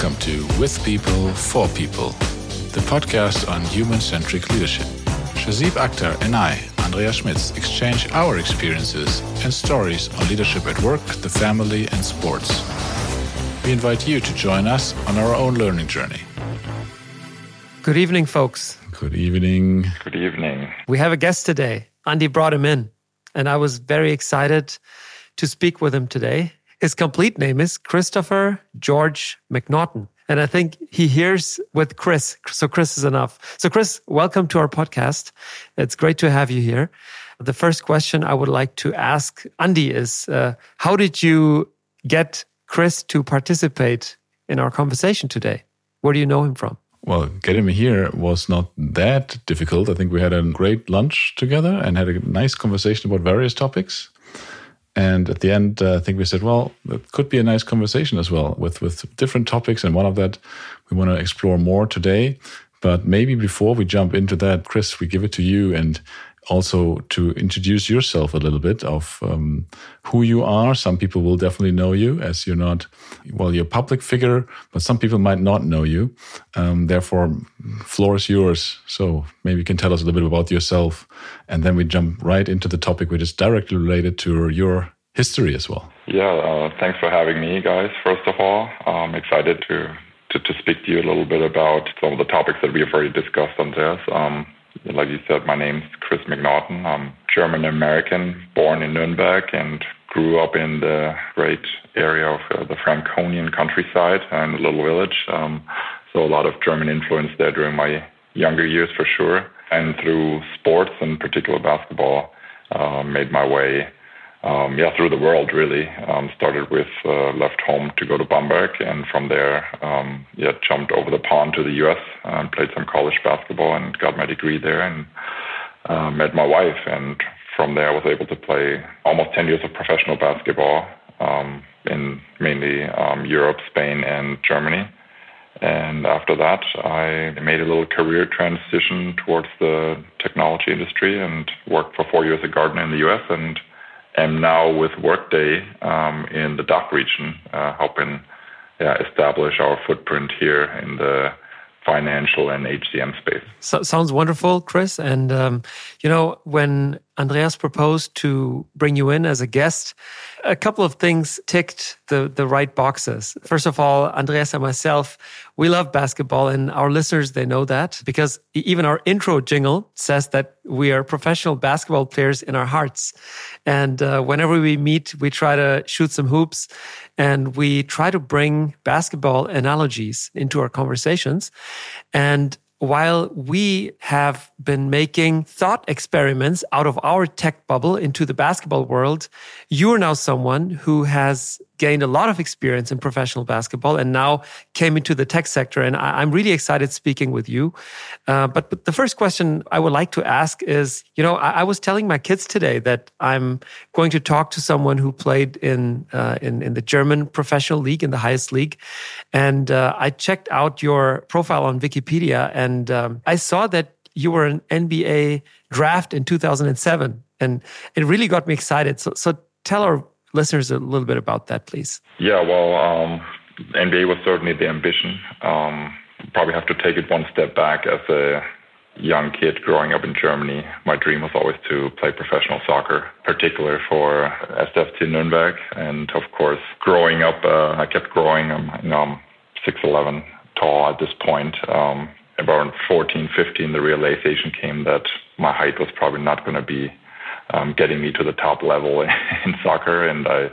Welcome to With People, For People, the podcast on human centric leadership. Shahzeeb Akhtar and I, Andreas Schmitz, exchange our experiences and stories on leadership at work, the family, and sports. We invite you to join us on our own learning journey. Good evening, folks. Good evening. Good evening. We have a guest today. Andy brought him in, and I was very excited to speak with him today. His complete name is Christopher George McNaughton. And I think he hears with Chris. So Chris is enough. So Chris, welcome to our podcast. It's great to have you here. The first question I would like to ask Andy is, uh, how did you get Chris to participate in our conversation today? Where do you know him from? Well, getting me here was not that difficult. I think we had a great lunch together and had a nice conversation about various topics. And at the end, uh, I think we said, well, it could be a nice conversation as well with, with different topics. And one of that we want to explore more today. But maybe before we jump into that, Chris, we give it to you and also to introduce yourself a little bit of um, who you are. Some people will definitely know you as you're not, well, you're a public figure, but some people might not know you. Um, therefore, floor is yours. So maybe you can tell us a little bit about yourself, and then we jump right into the topic, which is directly related to your history as well. Yeah, uh, thanks for having me, guys. First of all, I'm excited to, to, to speak to you a little bit about some of the topics that we have already discussed on this. Um, like you said, my name's Chris McNaughton. I'm German American, born in Nuremberg, and grew up in the great area of uh, the Franconian countryside and a little village. Um, so a lot of German influence there during my younger years for sure. And through sports, in particular basketball, uh, made my way um, yeah, through the world really. Um, started with uh, left home to go to Bamberg, and from there, um, yeah, jumped over the pond to the U.S. and played some college basketball and got my degree there, and uh, met my wife. And from there, I was able to play almost 10 years of professional basketball um, in mainly um, Europe, Spain, and Germany. And after that, I made a little career transition towards the technology industry and worked for four years at Gartner in the U.S. and am now with Workday um, in the DACH region, uh, helping yeah, establish our footprint here in the financial and HCM space. So, sounds wonderful, Chris. And, um, you know, when Andreas proposed to bring you in as a guest, a couple of things ticked the, the right boxes. First of all, Andreas and myself, we love basketball, and our listeners, they know that because even our intro jingle says that we are professional basketball players in our hearts. And uh, whenever we meet, we try to shoot some hoops and we try to bring basketball analogies into our conversations. And while we have been making thought experiments out of our tech bubble into the basketball world, you are now someone who has gained a lot of experience in professional basketball and now came into the tech sector. And I, am really excited speaking with you. Uh, but, but, the first question I would like to ask is you know, I, I, was telling my kids today that I'm going to talk to someone who played in, uh, in, in, the German professional league, in the highest league. And uh, I checked out your profile on Wikipedia and um, I saw that you were an NBA draft in 2007. And it really got me excited. So, so tell our listeners a little bit about that, please? Yeah, well, um, NBA was certainly the ambition. Um, probably have to take it one step back as a young kid growing up in Germany. My dream was always to play professional soccer, particularly for SFC Nürnberg. And of course, growing up, uh, I kept growing. I'm, you know, I'm 6'11 tall at this point. Um, about 14, 15, the realization came that my height was probably not going to be um, getting me to the top level in soccer. And I,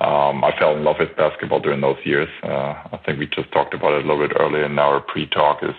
um, I fell in love with basketball during those years. Uh, I think we just talked about it a little bit earlier in our pre-talk is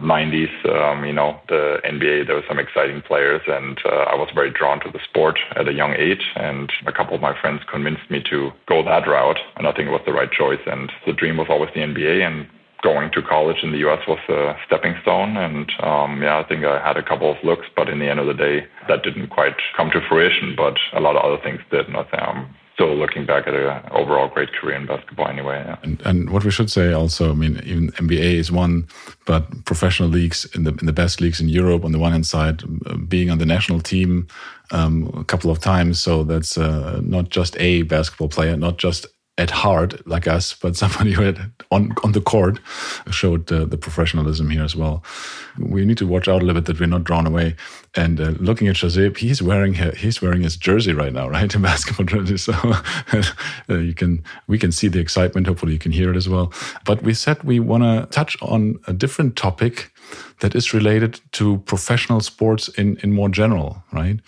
90s. Um, you know, the NBA, there were some exciting players and uh, I was very drawn to the sport at a young age. And a couple of my friends convinced me to go that route. And I think it was the right choice. And the dream was always the NBA and going to college in the U.S. was a stepping stone. And um, yeah, I think I had a couple of looks, but in the end of the day, that didn't quite come to fruition. But a lot of other things did. And I think I'm still looking back at an overall great career in basketball anyway. Yeah. And, and, what we should say also, I mean, even NBA is one, but professional leagues in the in the best leagues in Europe on the one hand side, being on the national team um, a couple of times, so that's uh, not just a basketball player, not just at heart like us, but somebody who had on on the court showed uh, the professionalism here as well. We need to watch out a little bit that we're not drawn away. And uh, looking at Josep, he's wearing he's wearing his jersey right now, right? In basketball jersey, so uh, you can we can see the excitement. Hopefully, you can hear it as well. But we said we want to touch on a different topic that is related to professional sports in, in more general, right?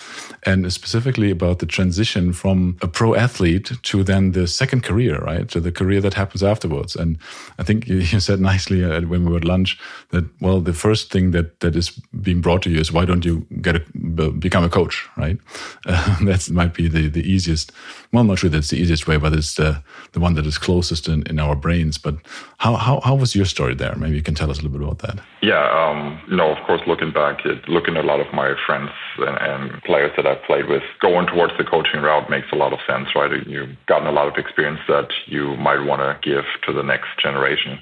And specifically about the transition from a pro athlete to then the second career, right? To the career that happens afterwards. And I think you said nicely uh, when we were at lunch that, well, the first thing that, that is being brought to you is why don't you get a, become a coach, right? Uh, that might be the, the easiest. Well, not sure that's the easiest way, but it's the, the one that is closest in, in our brains. But how, how, how was your story there? Maybe you can tell us a little bit about that. Yeah, um, you know, of course, looking back, it, looking at a lot of my friends and, and, players that I've played with, going towards the coaching route makes a lot of sense, right? You've gotten a lot of experience that you might want to give to the next generation.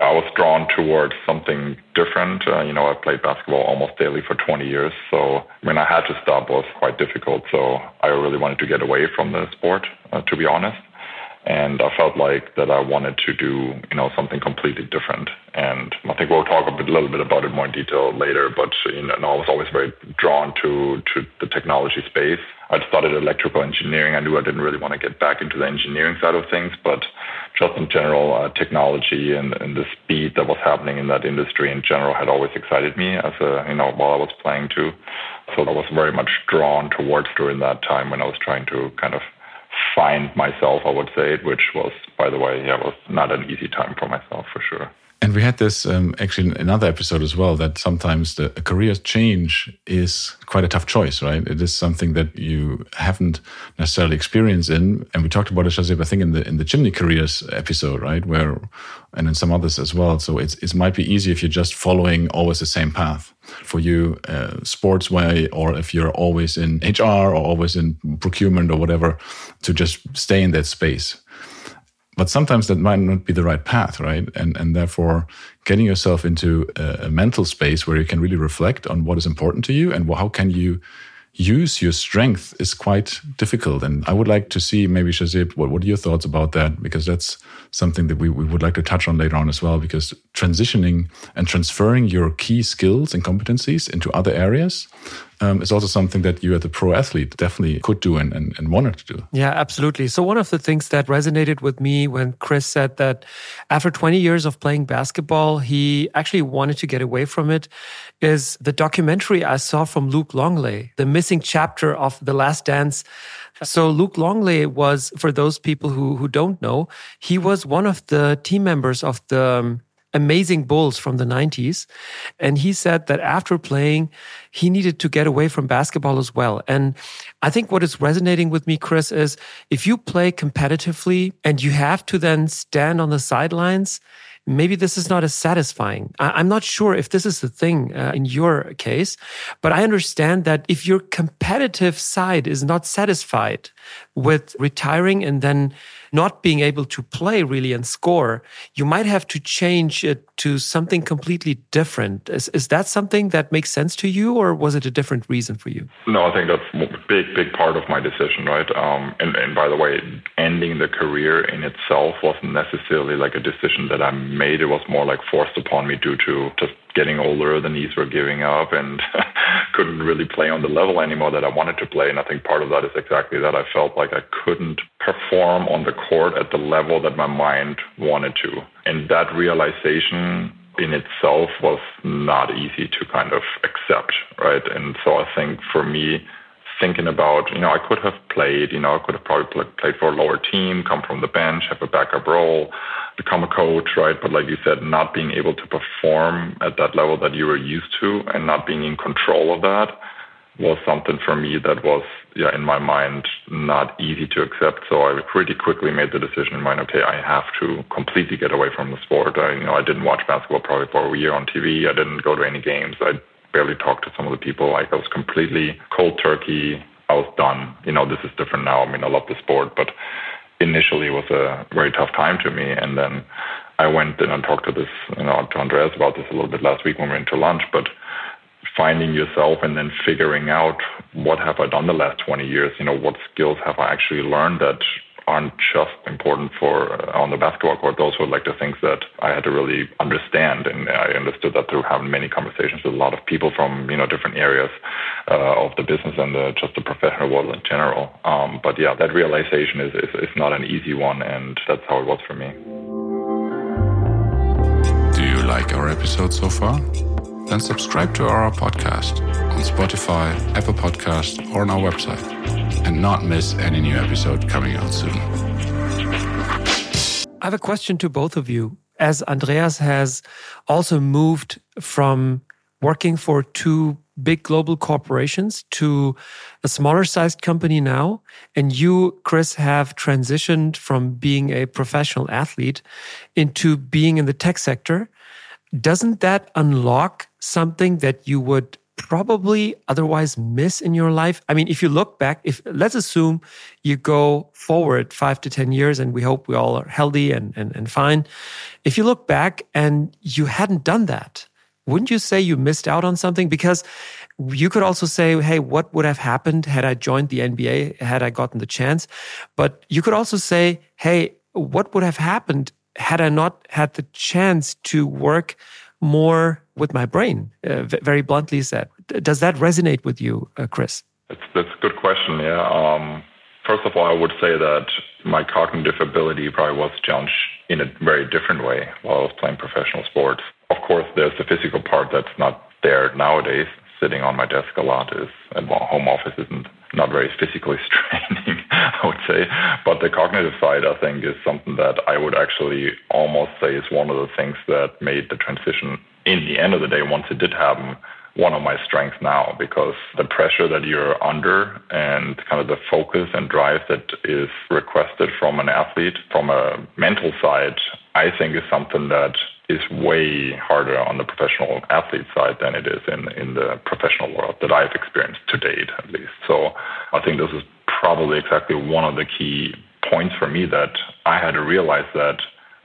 I was drawn towards something different. Uh, you know, I played basketball almost daily for 20 years, so when I had to stop was quite difficult. So I really wanted to get away from the sport, uh, to be honest and I felt like that I wanted to do you know something completely different. And I think we'll talk a bit, little bit about it more in detail later. But you know, I was always very drawn to to the technology space. I'd studied electrical engineering. I knew I didn't really want to get back into the engineering side of things, but just in general, uh, technology and, and the speed that was happening in that industry in general had always excited me as a you know while I was playing too. So I was very much drawn towards during that time when I was trying to kind of find myself, I would say, which was, by the way, yeah, was not an easy time for myself for sure. And we had this um, actually in another episode as well that sometimes the career change is quite a tough choice, right? It is something that you haven't necessarily experienced in, and we talked about it, Josep, I think in the in the chimney careers episode, right, where and in some others as well. So it's it might be easy if you're just following always the same path for you, uh, sports way, or if you're always in HR or always in procurement or whatever, to just stay in that space but sometimes that might not be the right path, right? And and therefore, getting yourself into a, a, mental space where you can really reflect on what is important to you and how can you use your strength is quite difficult. And I would like to see maybe Shahzeeb what, what are your thoughts about that? Because that's something that we, we would like to touch on later on as well. Because transitioning and transferring your key skills and competencies into other areas um, is also something that you as a pro athlete definitely could do and, and, and, wanted to do. Yeah, absolutely. So one of the things that resonated with me when Chris said that after 20 years of playing basketball, he actually wanted to get away from it is the documentary I saw from Luke Longley, the missing chapter of The Last Dance. So Luke Longley was, for those people who, who don't know, he was one of the team members of the um, amazing Bulls from the 90s. And he said that after playing, he needed to get away from basketball as well. And I think what is resonating with me, Chris, is if you play competitively and you have to then stand on the sidelines, maybe this is not as satisfying. I, am not sure if this is the thing uh, in your case, but I understand that if your competitive side is not satisfied with retiring and then not being able to play really and score, you might have to change it to something completely different. Is, is that something that makes sense to you, or was it a different reason for you? No, I think that's a big, big part of my decision, right? Um, and, and by the way, ending the career in itself wasn't necessarily like a decision that I made. It was more like forced upon me due to just getting older, the knees were giving up and couldn't really play on the level anymore that I wanted to play. And I think part of that is exactly that. I felt like I couldn't perform on the court at the level that my mind wanted to. And that realization in itself was not easy to kind of accept, right? And so I think for me, thinking about, you know, I could have played, you know, I could have probably played for a lower team, come from the bench, have a backup role, become a coach, right? But like you said, not being able to perform at that level that you were used to and not being in control of that was something for me that was, yeah, in my mind, not easy to accept. So I pretty quickly made the decision in mind, okay, I have to completely get away from the sport. I, you know, I didn't watch basketball probably for a year on TV. I didn't go to any games. I barely talked to some of the people. Like I was completely cold turkey. I was done. You know, this is different now. I mean, I love the sport, but initially it was a very tough time to me. And then I went and I talked to this, you know, to Andreas about this a little bit last week when we went to lunch, but finding yourself and then figuring out what have I done the last 20 years? You know, what skills have I actually learned that aren't just important for uh, on the basketball court. Those were like the things that I had to really understand, and I understood that through having many conversations with a lot of people from you know different areas uh, of the business and the, just the professional world in general. Um, but yeah, that realization is, is is not an easy one, and that's how it was for me. Do you like our episode so far? Then subscribe to our podcast on Spotify, Apple Podcast, or on our website, and not miss any new episode coming out soon. I have a question to both of you. As Andreas has also moved from working for two big global corporations to a smaller sized company now, and you, Chris, have transitioned from being a professional athlete into being in the tech sector. Doesn't that unlock something that you would probably otherwise miss in your life? I mean, if you look back, if let's assume you go forward five to 10 years and we hope we all are healthy and, and, and fine. If you look back and you hadn't done that, wouldn't you say you missed out on something? Because you could also say, hey, what would have happened had I joined the NBA, had I gotten the chance? But you could also say, hey, what would have happened had I not had the chance to work more with my brain, uh, very bluntly said. Does that resonate with you, uh, Chris? That's, that's a good question. Yeah. Um, first of all, I would say that my cognitive ability probably was challenged in a very different way while I was playing professional sports. Of course, there's the physical part that's not there nowadays. Sitting on my desk a lot is, and home office isn't not very physically straining, I would say. But the cognitive side, I think, is something that I would actually almost say is one of the things that made the transition, in the end of the day, once it did happen, one of my strengths now because the pressure that you're under and kind of the focus and drive that is requested from an athlete from a mental side, I think is something that is way harder on the professional athlete side than it is in, in the professional world that I've experienced to date, at least. So I think this is probably exactly one of the key points for me that I had to realize that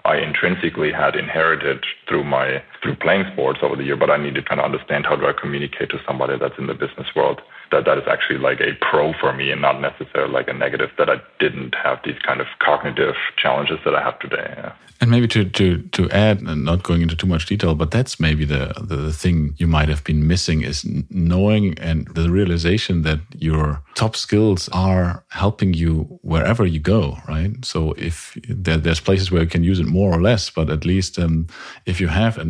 I intrinsically had inherited through my through playing sports over the year, but I needed to kind of understand how do I communicate to somebody that's in the business world that that is actually like a pro for me and not necessarily like a negative that I didn't have these kind of cognitive challenges that I have today. Yeah. And maybe to, to, to add, and not going into too much detail, but that's maybe the, the, the thing you might have been missing is knowing and the realization that your top skills are helping you wherever you go, right? So if there, there's places where you can use it more or less, but at least um, if you have a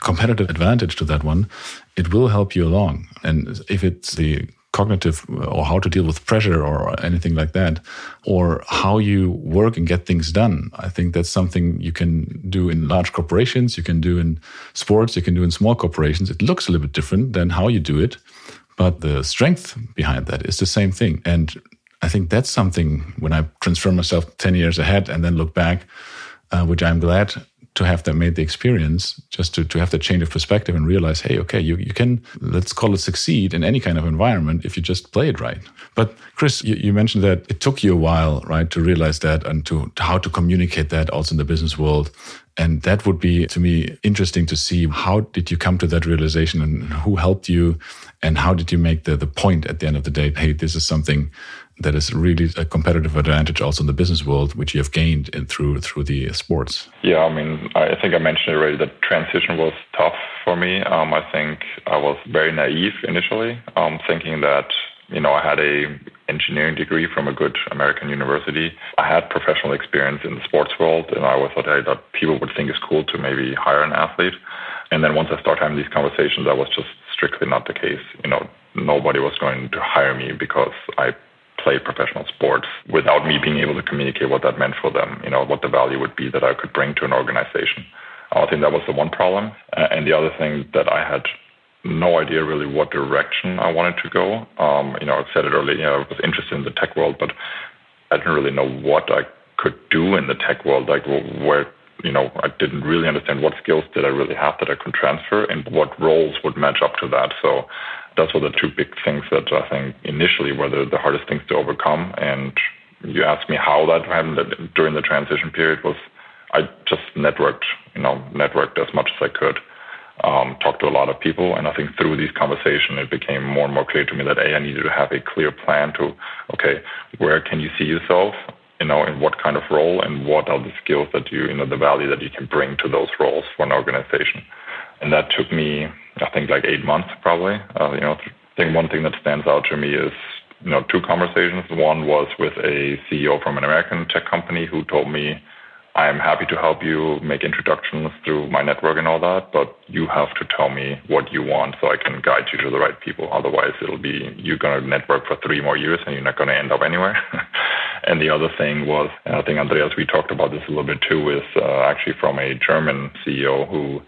competitive advantage to that one, it will help you along. And if it's the cognitive or how to deal with pressure or anything like that, or how you work and get things done. I think that's something you can do in large corporations, you can do in sports, you can do in small corporations. It looks a little bit different than how you do it, but the strength behind that is the same thing. And I think that's something when I transfer myself 10 years ahead and then look back, uh, which I'm glad to have that made the experience, just to, to have the change of perspective and realize, hey, okay, you, you can, let's call it succeed in any kind of environment if you just play it right. But Chris, you, you mentioned that it took you a while, right, to realize that and to, to how to communicate that also in the business world. And that would be to me interesting to see how did you come to that realization and who helped you and how did you make the, the point at the end of the day, hey, this is something that is really a competitive advantage also in the business world, which you have gained in, through through the sports. Yeah, I mean, I think I mentioned already that transition was tough for me. Um, I think I was very naive initially, um, thinking that you know I had a engineering degree from a good American university. I had professional experience in the sports world, and I always thought hey, that people would think it's cool to maybe hire an athlete. And then once I started having these conversations, that was just strictly not the case. You know, nobody was going to hire me because I play professional sports without me being able to communicate what that meant for them, you know, what the value would be that I could bring to an organization. I think that was the one problem. Uh, and the other thing that I had no idea really what direction I wanted to go. Um, you know, I said it earlier, you know, I was interested in the tech world, but I didn't really know what I could do in the tech world, like where, you know, I didn't really understand what skills did I really have that I could transfer and what roles would match up to that. So those were the two big things that I think initially were the, the hardest things to overcome. And you asked me how that happened during the transition period was I just networked, you know, networked as much as I could. Um, talked to a lot of people, and I think through these conversations, it became more and more clear to me that a I needed to have a clear plan to, okay, where can you see yourself you know, in what kind of role and what are the skills that you, you know, the value that you can bring to those roles for an organization. And that took me, I think, like eight months probably. Uh, you know, I think one thing that stands out to me is, you know, two conversations. One was with a CEO from an American tech company who told me, I'm happy to help you make introductions through my network and all that, but you have to tell me what you want so I can guide you to the right people. Otherwise, it'll be you're going to network for three more years and you're not going to end up anywhere. and the other thing was, and I think Andreas, we talked about this a little bit too, is uh, actually from a German CEO who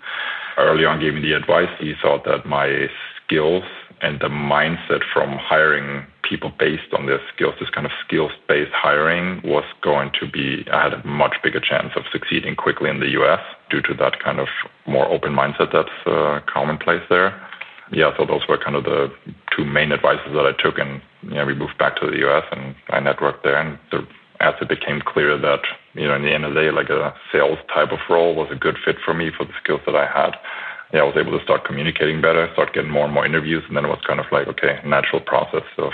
early on gave me the advice. He thought that my skills and the mindset from hiring people based on their skills, this kind of skills based hiring was going to be, I had a much bigger chance of succeeding quickly in the US due to that kind of more open mindset that's uh, commonplace there. Yeah, so those were kind of the two main advices that I took. And yeah, we moved back to the US and I networked there. And the, as it became clear that, you know, in the end of the day, like a sales type of role was a good fit for me for the skills that I had yeah, I was able to start communicating better, start getting more and more interviews, and then it was kind of like okay, natural process of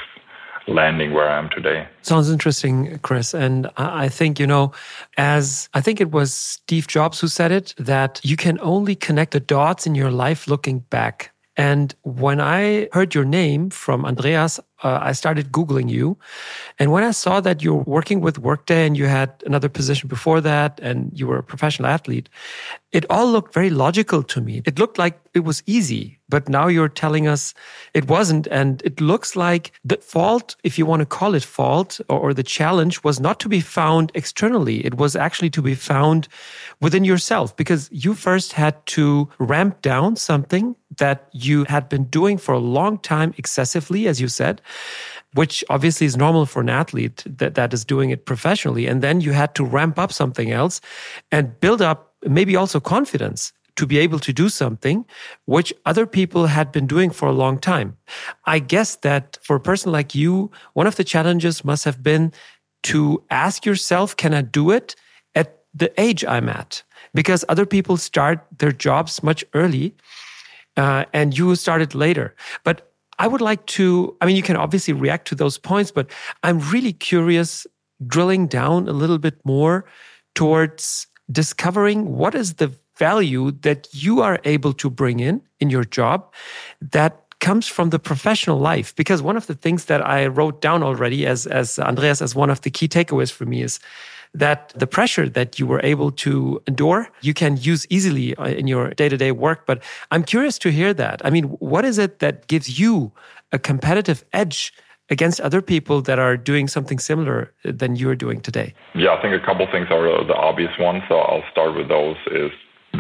landing where I am today. Sounds interesting, Chris. And I think, you know, as I think it was Steve Jobs who said it, that you can only connect the dots in your life looking back. And when I heard your name from Andreas, uh, I started Googling you. And when I saw that you're working with Workday and you had another position before that and you were a professional athlete, it all looked very logical to me. It looked like it was easy, but now you're telling us it wasn't. And it looks like the fault, if you want to call it fault, or, or the challenge was not to be found externally. It was actually to be found within yourself because you first had to ramp down something that you had been doing for a long time excessively, as you said which obviously is normal for an athlete that, that is doing it professionally. And then you had to ramp up something else and build up maybe also confidence to be able to do something which other people had been doing for a long time. I guess that for a person like you, one of the challenges must have been to ask yourself, can I do it at the age I'm at? Because other people start their jobs much early. Uh, and you started later. But I would like to, I mean, you can obviously react to those points, but I'm really curious, drilling down a little bit more towards discovering what is the value that you are able to bring in in your job that comes from the professional life. Because one of the things that i wrote down already as as andreas as one of the key takeaways for me is that the pressure that you were able to endure, you can use easily uh, in your day to day work. But I'm curious to hear that. I mean, what is it that gives you a competitive edge against other people that are doing something similar than you're doing today? Yeah, I think a couple things are the obvious ones. So I'll start with those is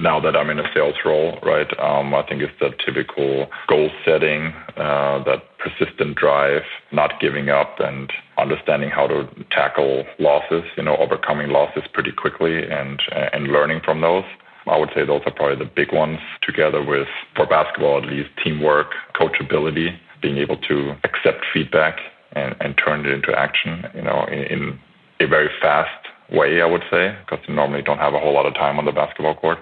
now that I'm in a sales role, right? Um, I think it's that typical goal setting, uh, that persistent drive, not giving up, and understanding how to tackle losses. You know, overcoming losses pretty quickly and and learning from those. I would say those are probably the big ones, together with for basketball at least teamwork, coachability, being able to accept feedback and, and turn it into action. You know, in, in a very fast way, I would say, because you normally don't have a whole lot of time on the basketball court.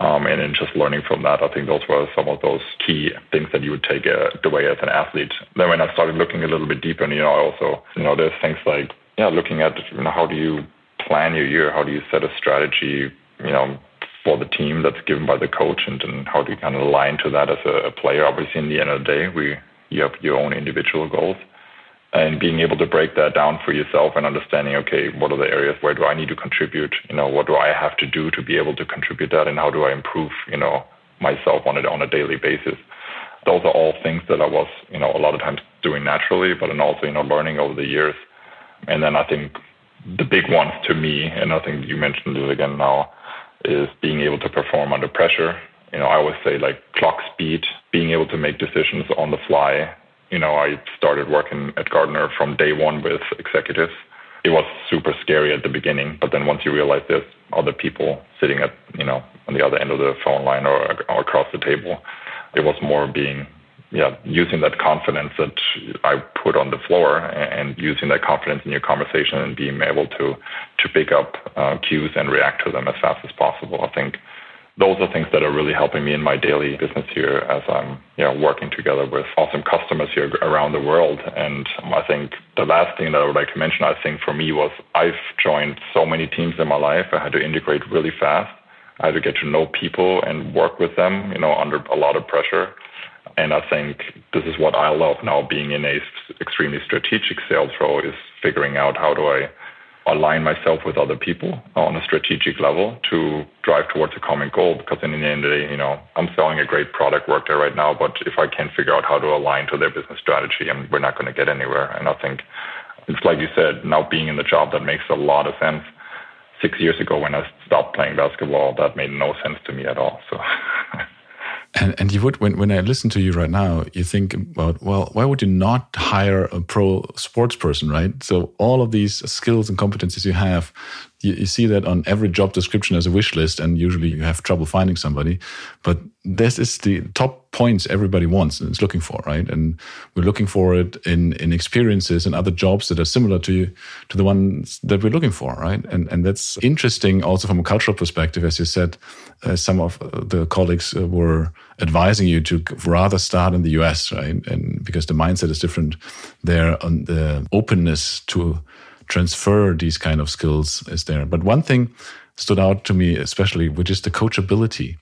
Um, and in just learning from that, I think those were some of those key things that you would take uh, away as an athlete. Then when I started looking a little bit deeper, and you know, I also, you know, there's things like, yeah, looking at, you know, how do you plan your year? How do you set a strategy, you know, for the team that's given by the coach, and, and how do you kind of align to that as a, a player? Obviously, in the end of the day, we you have your own individual goals and being able to break that down for yourself and understanding, okay, what are the areas where do I need to contribute? You know, what do I have to do to be able to contribute that, and how do I improve, you know, myself on it on a daily basis? Those are all things that I was, you know, a lot of times doing naturally, but then also, you know, learning over the years. And then I think the big ones to me, and I think you mentioned it again now, is being able to perform under pressure. You know, I always say like clock speed, being able to make decisions on the fly, you know, I started working at Gartner from day one with executives. It was super scary at the beginning, but then once you realize there's other people sitting at, you know, on the other end of the phone line or, or across the table, it was more being, yeah, using that confidence that I put on the floor and using that confidence in your conversation and being able to to pick up uh, cues and react to them as fast as possible. I think those are things that are really helping me in my daily business here as I'm you know, working together with awesome customers here around the world. And I think the last thing that I would like to mention, I think for me was I've joined so many teams in my life. I had to integrate really fast. I had to get to know people and work with them, you know, under a lot of pressure. And I think this is what I love now being in a extremely strategic sales role is figuring out how do I align myself with other people on a strategic level to drive towards a common goal. Because in the end of the day, you know, I'm selling a great product Workday right now, but if I can't figure out how to align to their business strategy, I'm, we're not going to get anywhere. And I think it's like you said, now being in the job that makes a lot of sense. Six years ago, when I stopped playing basketball, that made no sense to me at all. So. And, and you would, when, when I listen to you right now, you think about, well, why would you not hire a pro sports person, right? So all of these skills and competencies you have, you, you, see that on every job description as a wish list, and usually you have trouble finding somebody. But this is the top points everybody wants and is looking for, right? And we're looking for it in in experiences and other jobs that are similar to to the ones that we're looking for, right? And and that's interesting also from a cultural perspective, as you said. Uh, some of the colleagues uh, were advising you to rather start in the US, right? And because the mindset is different there on the openness to transfer these kind of skills is there. But one thing stood out to me, especially, which is the coachability.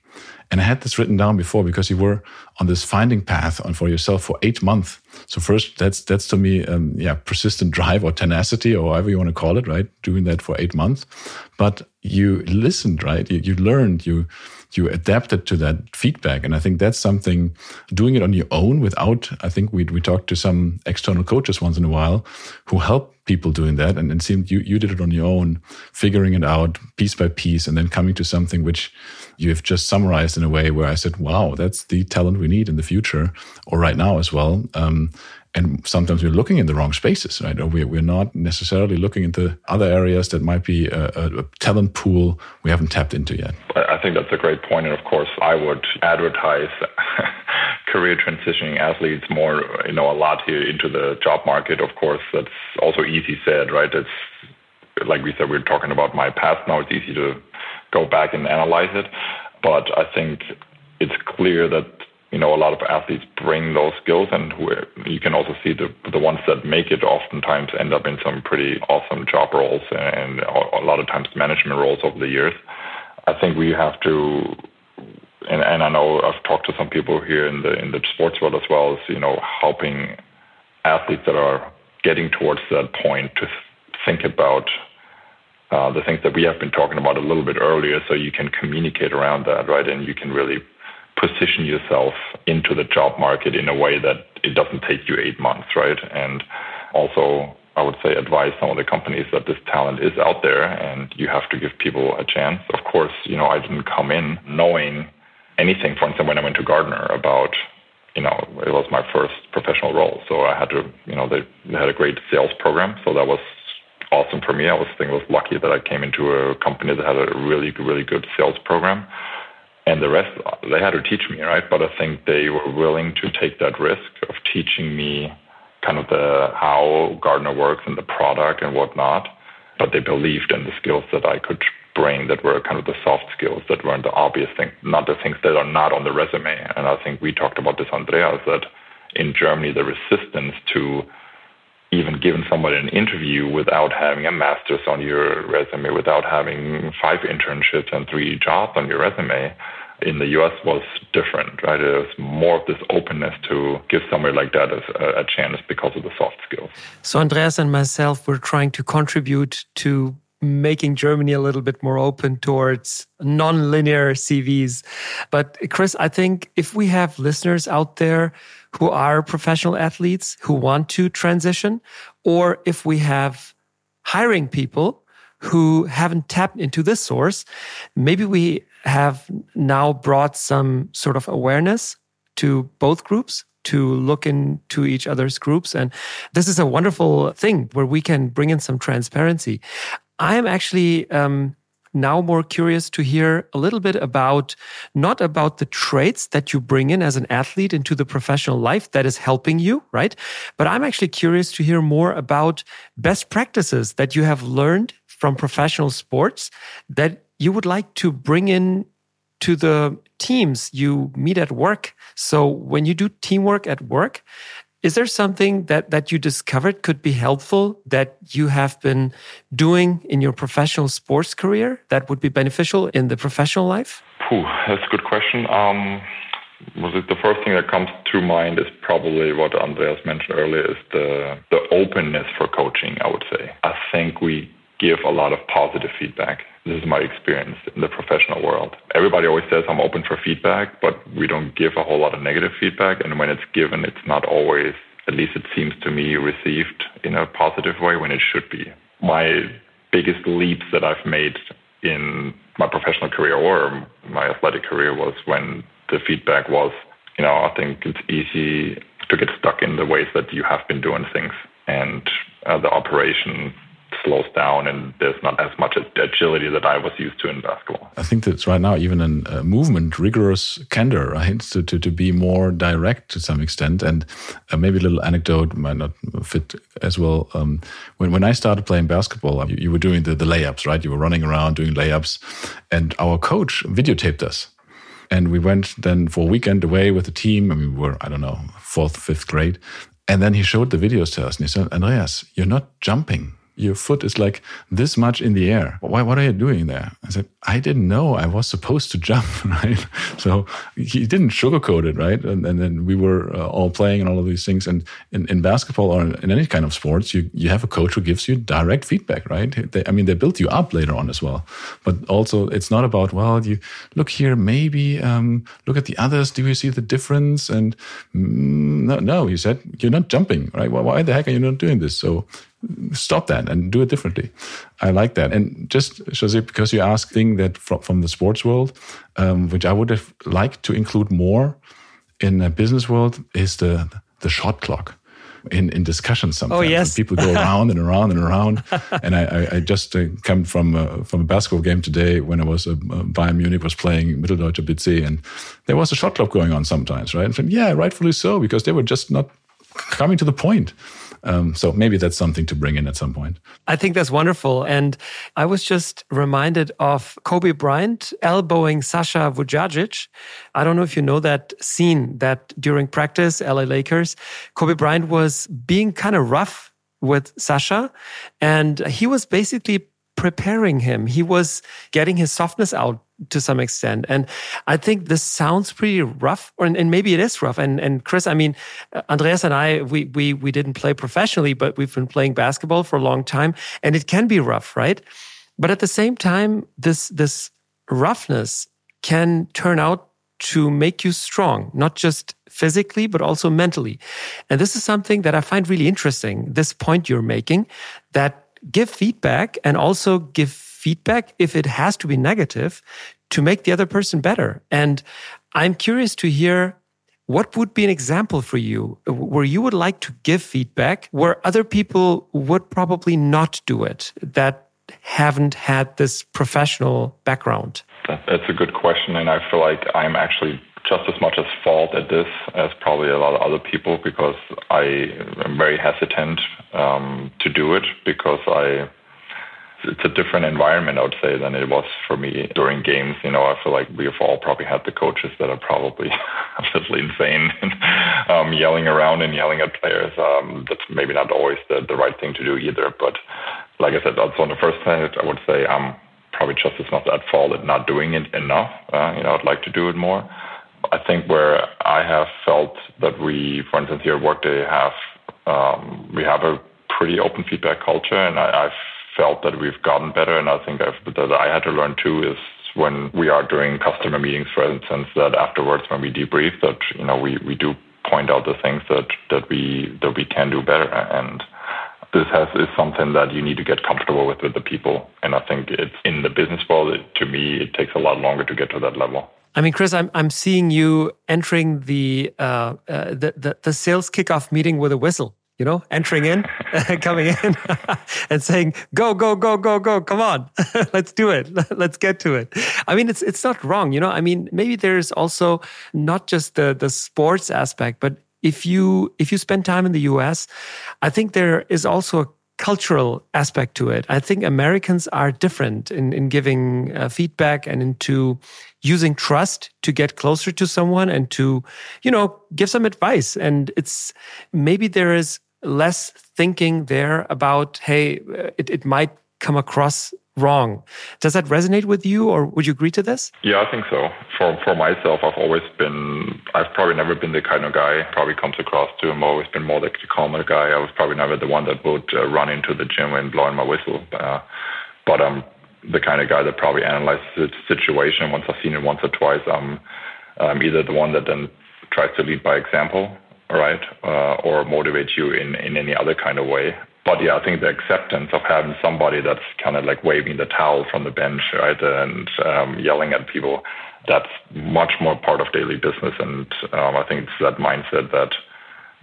And I had this written down before because you were on this finding path on for yourself for eight months. So first, that's that's to me, um, yeah, persistent drive or tenacity or however you want to call it, right? Doing that for eight months, but you listened, right? You, you learned, you you adapted to that feedback. And I think that's something doing it on your own without, I think we, we talked to some external coaches once in a while who help people doing that. And it seemed you, you did it on your own, figuring it out piece by piece and then coming to something which you have just summarized in a way where I said, wow, that's the talent we need in the future or right now as well. Um, and sometimes we're looking in the wrong spaces, right? Or we're, we're not necessarily looking into other areas that might be a, a, talent pool we haven't tapped into yet. I think that's a great point. And of course, I would advertise career transitioning athletes more, you know, a lot here into the job market. Of course, that's also easy said, right? It's like we said, we're talking about my past now. It's easy to go back and analyze it. But I think it's clear that you know, a lot of athletes bring those skills, and who, you can also see the the ones that make it oftentimes end up in some pretty awesome job roles and a lot of times management roles over the years. I think we have to, and, and I know I've talked to some people here in the in the sports world as well as you know helping athletes that are getting towards that point to think about uh, the things that we have been talking about a little bit earlier, so you can communicate around that, right? And you can really position yourself into the job market in a way that it doesn't take you eight months, right? And also, I would say advise some of the companies that this talent is out there and you have to give people a chance. Of course, you know, I didn't come in knowing anything, for instance, when I went to Gartner about, you know, it was my first professional role. So I had to, you know, they, had a great sales program. So that was awesome for me. I was I think I was lucky that I came into a company that had a really, really good sales program and the rest they had to teach me right? But i think they were willing to take that risk of teaching me kind of the how gartner works and the product and whatnot. But they believed in the skills that i could bring that were kind of the soft skills that weren't the obvious things not the things that are not on the resume. And i think we talked about this andreas that in germany the resistance to even giving somebody an interview without having a master's on your resume, without having five internships and three jobs on your resume, in the US was different, right? It was more of this openness to give somebody like that a, a chance because of the soft skills. So, Andreas and myself were trying to contribute to making Germany a little bit more open towards non-linear CVs. But Chris, I think if we have listeners out there who are professional athletes who want to transition, or if we have hiring people who haven't tapped into this source, maybe we have now brought some sort of awareness to both groups to look into each other's groups. And this is a wonderful thing where we can bring in some transparency. I am actually um, now more curious to hear a little bit about not about the traits that you bring in as an athlete into the professional life that is helping you, right? But I'm actually curious to hear more about best practices that you have learned from professional sports that you would like to bring in to the teams you meet at work. So when you do teamwork at work, is there something that, that you discovered could be helpful that you have been doing in your professional sports career that would be beneficial in the professional life? Ooh, that's a good question. Um, was it the first thing that comes to mind is probably what Andreas mentioned earlier is the the openness for coaching. I would say I think we give a lot of positive feedback. This is my experience in the professional world. Everybody always says I'm open for feedback, but we don't give a whole lot of negative feedback. And when it's given, it's not always, at least it seems to me, received in a positive way when it should be. My biggest leaps that I've made in my professional career or my athletic career was when the feedback was, you know, I think it's easy to get stuck in the ways that you have been doing things. And uh, the operation slows down and there's not as much agility that I was used to in basketball. I think that's right now even in movement, rigorous candor, right? To, to, to be more direct to some extent. And uh, maybe a little anecdote might not fit as well. Um, when, when I started playing basketball, you, you were doing the, the layups, right? You were running around doing layups and our coach videotaped us. And we went then for a weekend away with the team. We were, I don't know, fourth, fifth grade. And then he showed the videos to us and he said, Andreas, you're not jumping your foot is like this much in the air. Why, what are you doing there? I said, I didn't know I was supposed to jump, right? So he didn't sugarcoat it, right? And, and then we were uh, all playing and all of these things. And in, in basketball or in any kind of sports, you, you have a coach who gives you direct feedback, right? They, I mean, they build you up later on as well. But also, it's not about, well, you look here, maybe um, look at the others. Do you see the difference? And mm, no, no, he said, you're not jumping, right? Why, why the heck are you not doing this? So stop that and do it differently. I like that. And just, Jose, because you asked thing that from, from the sports world, um, which I would have liked to include more in a business world, is the the shot clock. In, in discussions sometimes. Oh, yes. people go around and around and around. and I, I, just uh, come from uh, from a basketball game today when I was uh, Bayern Munich was playing Mitteldeutscher BC and there was a shot clock going on sometimes, right? And said, yeah, rightfully so, because they were just not coming to the point. Um, so maybe that's something to bring in at some point. I think that's wonderful. And I was just reminded of Kobe Bryant elbowing Sasha Vujacic. I don't know if you know that scene that during practice, LA Lakers, Kobe Bryant was being kind of rough with Sasha. And he was basically preparing him. He was getting his softness out to some extent. And I think this sounds pretty rough, or, and maybe it is rough. And and Chris, I mean, uh, Andreas and I, we we we didn't play professionally, but we've been playing basketball for a long time, and it can be rough, right? But at the same time, this this roughness can turn out to make you strong, not just physically, but also mentally. And this is something that I find really interesting. This point you're making that give feedback and also give feedback if it has to be negative to make the other person better. And I'm curious to hear what would be an example for you where you would like to give feedback where other people would probably not do it that haven't had this professional background? That's a good question. And I feel like I'm actually just as much as fault at this as probably a lot of other people because I am very hesitant um, to do it because I it's a different environment, I would say, than it was for me during games. You know, I feel like we've all probably had the coaches that are probably absolutely insane um, yelling around and yelling at players. Um, that's maybe not always the, the right thing to do either. But like I said, that's on the first hand, I would say I'm probably just as much at fault at not doing it enough. Uh, you know, I'd like to do it more. I think where I have felt that we, for instance, here at Workday have um, we have a pretty open feedback culture, and I, I've felt that we've gotten better. And I think I've, that I had to learn too is when we are doing customer meetings, for instance, that afterwards when we debrief, that you know we, we do point out the things that that we that we can do better. And this has is something that you need to get comfortable with with the people. And i think it's in the business world it, to me it takes a lot longer to get to that level. I mean, Chris, I'm I'm seeing you entering the uh, uh, the, the, the sales kickoff meeting with a whistle you know, entering in, coming in and saying, go, go, go, go, go, come on, let's do it. let's get to it. I mean, it's, it's not wrong. You know, I mean, maybe there's also not just the, the sports aspect, but if you, if you spend time in the US, I think there is also a cultural aspect to it. I think Americans are different in, in giving uh, feedback and into using trust to get closer to someone and to, you know, give some advice. And it's maybe there is less thinking there about, hey, it, it might come across wrong. Does that resonate with you, or would you agree to this? Yeah, I think so. For for myself, I've always been. I've probably never been the kind of guy. Probably comes across to. I've always been more like the calmer guy. I was probably never the one that would uh, run into the gym and blowing my whistle. Uh, but I'm the kind of guy that probably analyzes the situation. Once I've seen it once or twice, I'm, I'm either the one that then tries to lead by example, right, uh, or motivate you in in any other kind of way but yeah, I think the acceptance of having somebody that's kind of like waving the towel from the bench, right, and um, yelling at people, that's much more part of daily business. And um, I think it's that mindset that,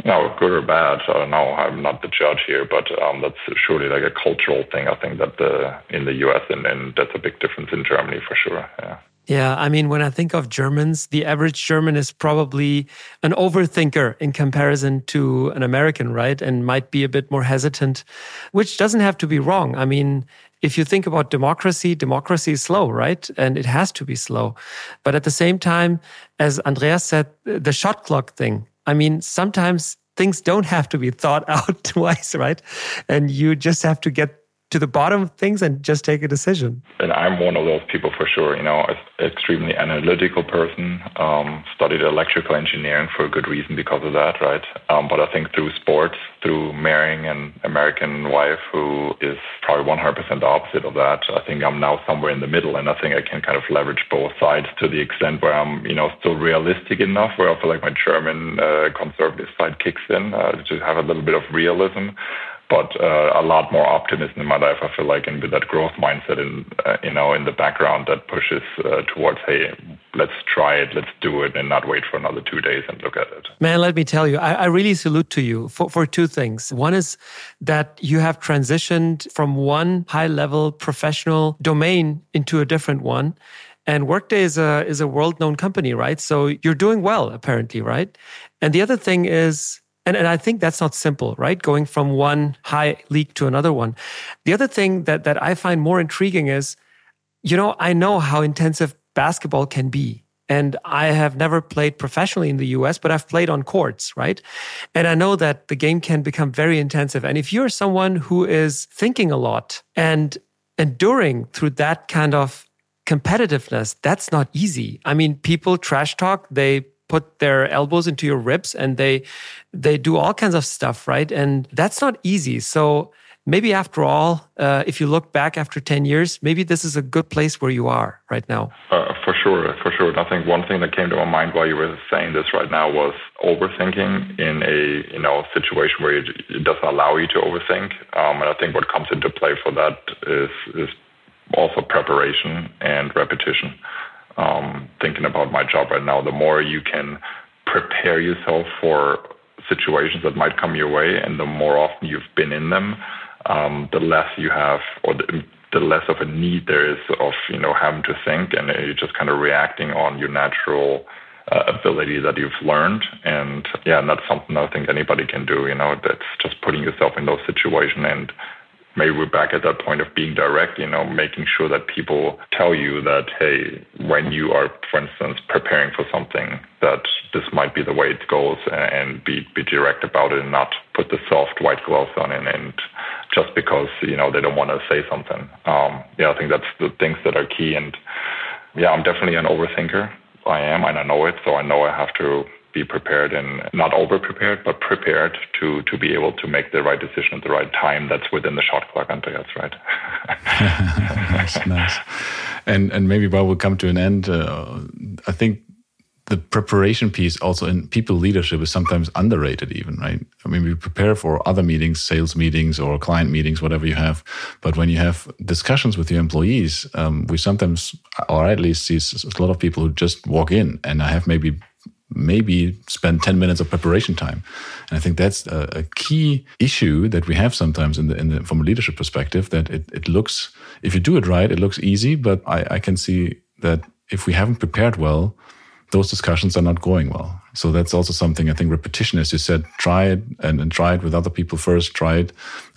you know, good or bad, I don't know, I'm not the judge here, but um, that's surely like a cultural thing. I think that the in the U.S. and, and that's a big difference in Germany for sure. Yeah. Yeah, I mean, when I think of Germans, the average German is probably an overthinker in comparison to an American, right? And might be a bit more hesitant, which doesn't have to be wrong. I mean, if you think about democracy, democracy is slow, right? And it has to be slow. But at the same time, as Andreas said, the shot clock thing, I mean, sometimes things don't have to be thought out twice, right? And you just have to get to the bottom of things and just take a decision. And I'm one of those people for sure. You know, an extremely analytical person. Um, studied electrical engineering for a good reason because of that, right? Um, but I think through sports, through marrying an American wife who is probably 100% the opposite of that, I think I'm now somewhere in the middle, and I think I can kind of leverage both sides to the extent where I'm, you know, still realistic enough, where I feel like my German uh, conservative side kicks in uh, to have a little bit of realism but uh, a lot more optimism in my life. I feel like, and with that growth mindset in uh, you know in the background that pushes uh, towards, hey, let's try it, let's do it, and not wait for another two days and look at it. Man, let me tell you, I, I really salute to you for for two things. One is that you have transitioned from one high level professional domain into a different one. And Workday is a is a world known company, right? So you're doing well, apparently, right? And the other thing is and, and I think that's not simple, right? Going from one high league to another one. The other thing that, that I find more intriguing is, you know, I know how intensive basketball can be. And I have never played professionally in the US, but I've played on courts, right? And I know that the game can become very intensive. And if you're someone who is thinking a lot and enduring through that kind of competitiveness, that's not easy. I mean, people trash talk, they put their elbows into your ribs and they they do all kinds of stuff right? And that's not easy. So maybe after all uh, if you look back after 10 years maybe this is a good place where you are right now. Uh, for sure for sure. I think one thing that came to my mind while you were saying this right now was overthinking in a you know situation where it, doesn't allow you to overthink. Um, and i think what comes into play for that is is also preparation and repetition um, thinking about my job right now, the more you can prepare yourself for situations that might come your way, and the more often you've been in them, um, the less you have, or the, the less of a need there is of you know having to think, and you're just kind of reacting on your natural uh, ability that you've learned. And yeah, and that's something I think anybody can do. You know, that's just putting yourself in those situations and maybe we're back at that point of being direct, you know, making sure that people tell you that, hey, when you are, for instance, preparing for something, that this might be the way it goes and be, be direct about it and not put the soft white gloves on and, and just because, you know, they don't want to say something. Um, yeah, I think that's the things that are key. And yeah, I'm definitely an overthinker. I am, and I know it. So I know I have to be prepared and not over prepared, but prepared to to be able to make the right decision at the right time. That's within the shot clock. Andreas, right? nice, nice. And and maybe while we come to an end, uh, I think the preparation piece also in people leadership is sometimes underrated even right i mean we prepare for other meetings sales meetings or client meetings whatever you have but when you have discussions with your employees um, we sometimes or at least see a lot of people who just walk in and i have maybe maybe spend 10 minutes of preparation time. And I think that's a, a, key issue that we have sometimes in the, in the, from a leadership perspective that it, it looks, if you do it right, it looks easy, but I, I can see that if we haven't prepared well, those discussions are not going well. So that's also something I think repetition, as you said, try it and, and try it with other people first, try it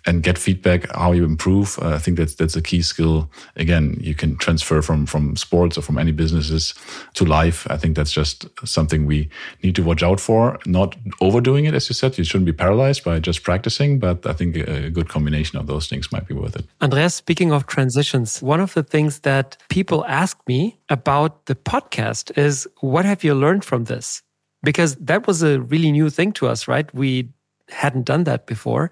and get feedback how you improve. Uh, I think that's that's a key skill. Again, you can transfer from from sports or from any businesses to life. I think that's just something we need to watch out for. Not overdoing it, as you said. You shouldn't be paralyzed by just practicing, but I think a good combination of those things might be worth it. Andreas, speaking of transitions, one of the things that people ask me about the podcast is, "What have you learned from this?" Because that was a really new thing to us, right? We hadn't done that before.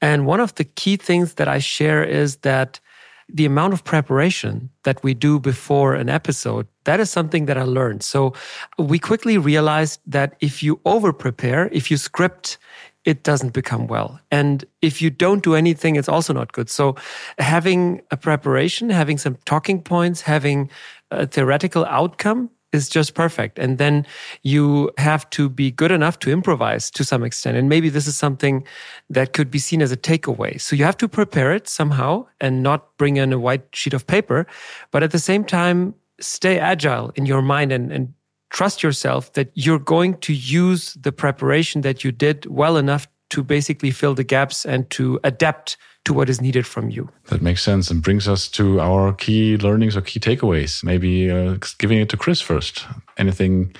And one of the key things that I share is that the amount of preparation that we do before an episode, that is something that I learned. So we quickly realized that if you over prepare, if you script, it doesn't become well. And if you don't do anything, it's also not good. So having a preparation, having some talking points, having a theoretical outcome is just perfect. And then you have to be good enough to improvise to some extent. And maybe this is something that could be seen as a takeaway. So you have to prepare it somehow and not bring in a white sheet of paper, but at the same time, stay agile in your mind and, and trust yourself that you're going to use the preparation that you did well enough to basically fill the gaps and to adapt to what is needed from you. That makes sense and brings us to our key learnings or key takeaways. Maybe uh, giving it to Chris first. Anything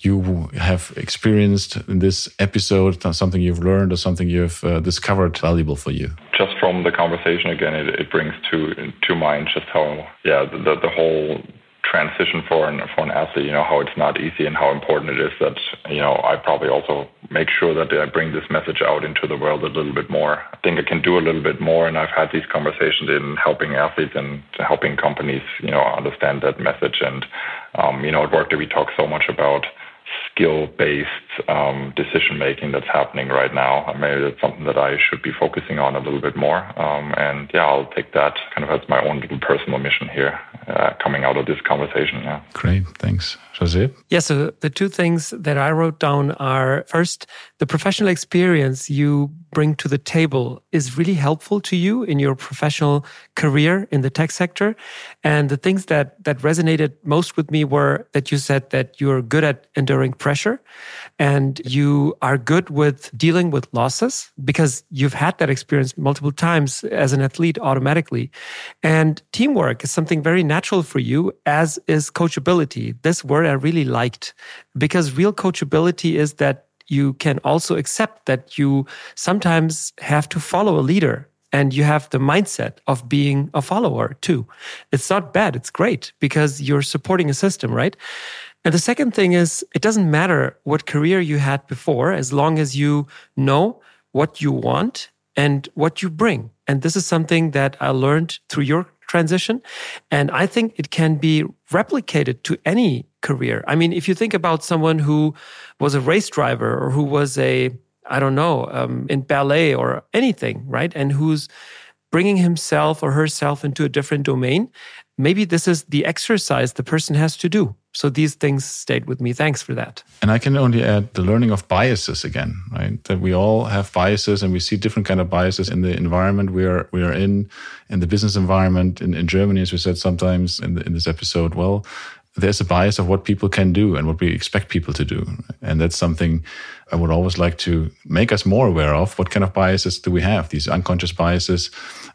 you have experienced in this episode, something you've learned or something you've uh, discovered valuable for you? Just from the conversation again, it, it brings to to mind just how yeah the, the whole transition for an for an athlete, you know, how it's not easy and how important it is that you know I probably also make sure that I bring this message out into the world a little bit more. I think I can do a little bit more, and I've had these conversations in helping athletes and helping companies, you know, understand that message. And um, you know, at work, that we talk so much about skill-based um, decision making that's happening right now. Maybe that's something that I should be focusing on a little bit more. Um, and yeah, I'll take that kind of as my own little personal mission here, uh, coming out of this conversation. Yeah. Great, thanks. Jose? Yeah, so the two things that I wrote down are first, the professional experience you bring to the table is really helpful to you in your professional career in the tech sector. And the things that, that resonated most with me were that you said that you're good at enduring pressure and you are good with dealing with losses because you've had that experience multiple times as an athlete automatically. And teamwork is something very natural for you, as is coachability. This word I really liked because real coachability is that you can also accept that you sometimes have to follow a leader and you have the mindset of being a follower too. It's not bad, it's great because you're supporting a system, right? And the second thing is, it doesn't matter what career you had before, as long as you know what you want and what you bring. And this is something that I learned through your transition. And I think it can be replicated to any career. I mean, if you think about someone who was a race driver or who was a, I don't know, um, in ballet or anything, right? And who's bringing himself or herself into a different domain, maybe this is the exercise the person has to do. So these things stayed with me. Thanks for that. And I can only add the learning of biases again, right? That we all have biases and we see different kind of biases in the environment we are we are in, in the business environment in, in Germany, as we said sometimes in, the, in this episode. Well, there's a bias of what people can do and what we expect people to do. And that's something I would always like to make us more aware of. What kind of biases do we have? These unconscious biases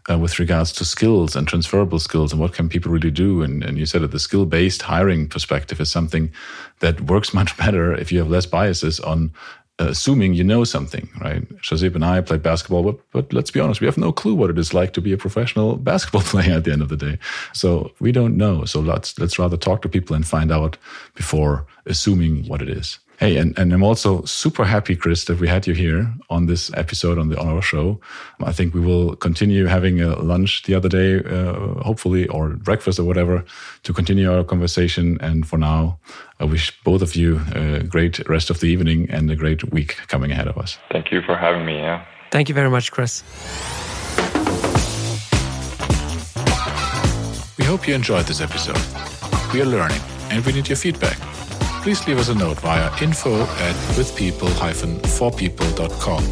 uh, with regards to skills and transferable skills and what can people really do? And, and you said that the skill based hiring perspective is something that works much better if you have less biases on assuming you know something, right? Shahzeeb and I played basketball, but, but let's be honest, we have no clue what it is like to be a professional basketball player at the end of the day. So we don't know. So let's let's rather talk to people and find out before assuming what it is. Hey, and, and I'm also super happy, Chris, that we had you here on this episode on the on our show. I think we will continue having a lunch the other day, uh, hopefully, or breakfast or whatever, to continue our conversation. And for now, I wish both of you a great rest of the evening and a great week coming ahead of us. Thank you for having me. Yeah. Thank you very much, Chris. We hope you enjoyed this episode. We are learning and we need your feedback please leave us a note via info at withpeople-forpeople.com.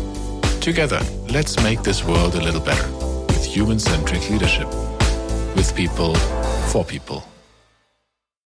Together, let's make this world a little better with human-centric leadership. With people, for people.